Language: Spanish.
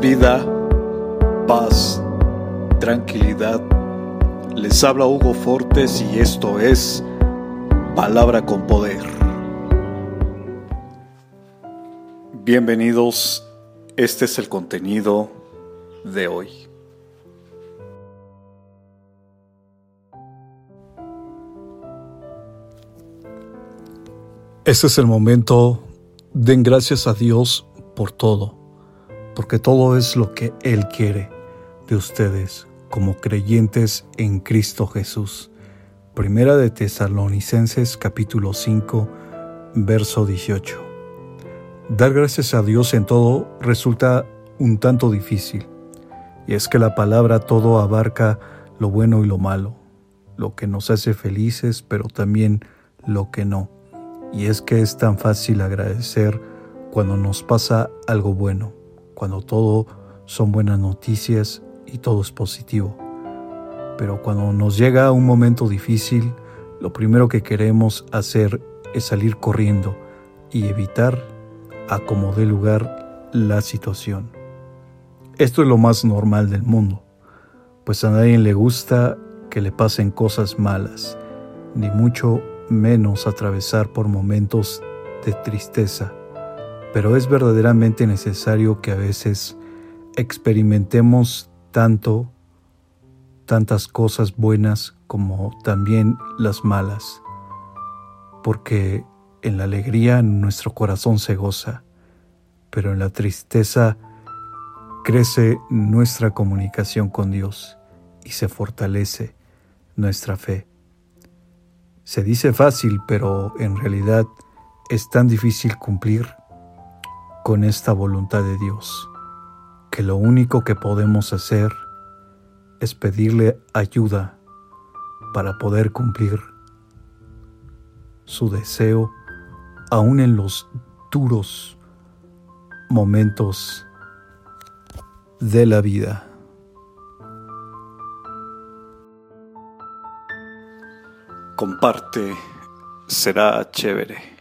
vida, paz, tranquilidad. Les habla Hugo Fortes y esto es Palabra con Poder. Bienvenidos, este es el contenido de hoy. Este es el momento, den gracias a Dios por todo porque todo es lo que Él quiere de ustedes como creyentes en Cristo Jesús. Primera de Tesalonicenses capítulo 5, verso 18. Dar gracias a Dios en todo resulta un tanto difícil, y es que la palabra todo abarca lo bueno y lo malo, lo que nos hace felices, pero también lo que no. Y es que es tan fácil agradecer cuando nos pasa algo bueno cuando todo son buenas noticias y todo es positivo. Pero cuando nos llega un momento difícil, lo primero que queremos hacer es salir corriendo y evitar a como dé lugar la situación. Esto es lo más normal del mundo, pues a nadie le gusta que le pasen cosas malas, ni mucho menos atravesar por momentos de tristeza pero es verdaderamente necesario que a veces experimentemos tanto, tantas cosas buenas como también las malas, porque en la alegría nuestro corazón se goza, pero en la tristeza crece nuestra comunicación con Dios y se fortalece nuestra fe. Se dice fácil, pero en realidad es tan difícil cumplir con esta voluntad de Dios, que lo único que podemos hacer es pedirle ayuda para poder cumplir su deseo aún en los duros momentos de la vida. Comparte, será chévere.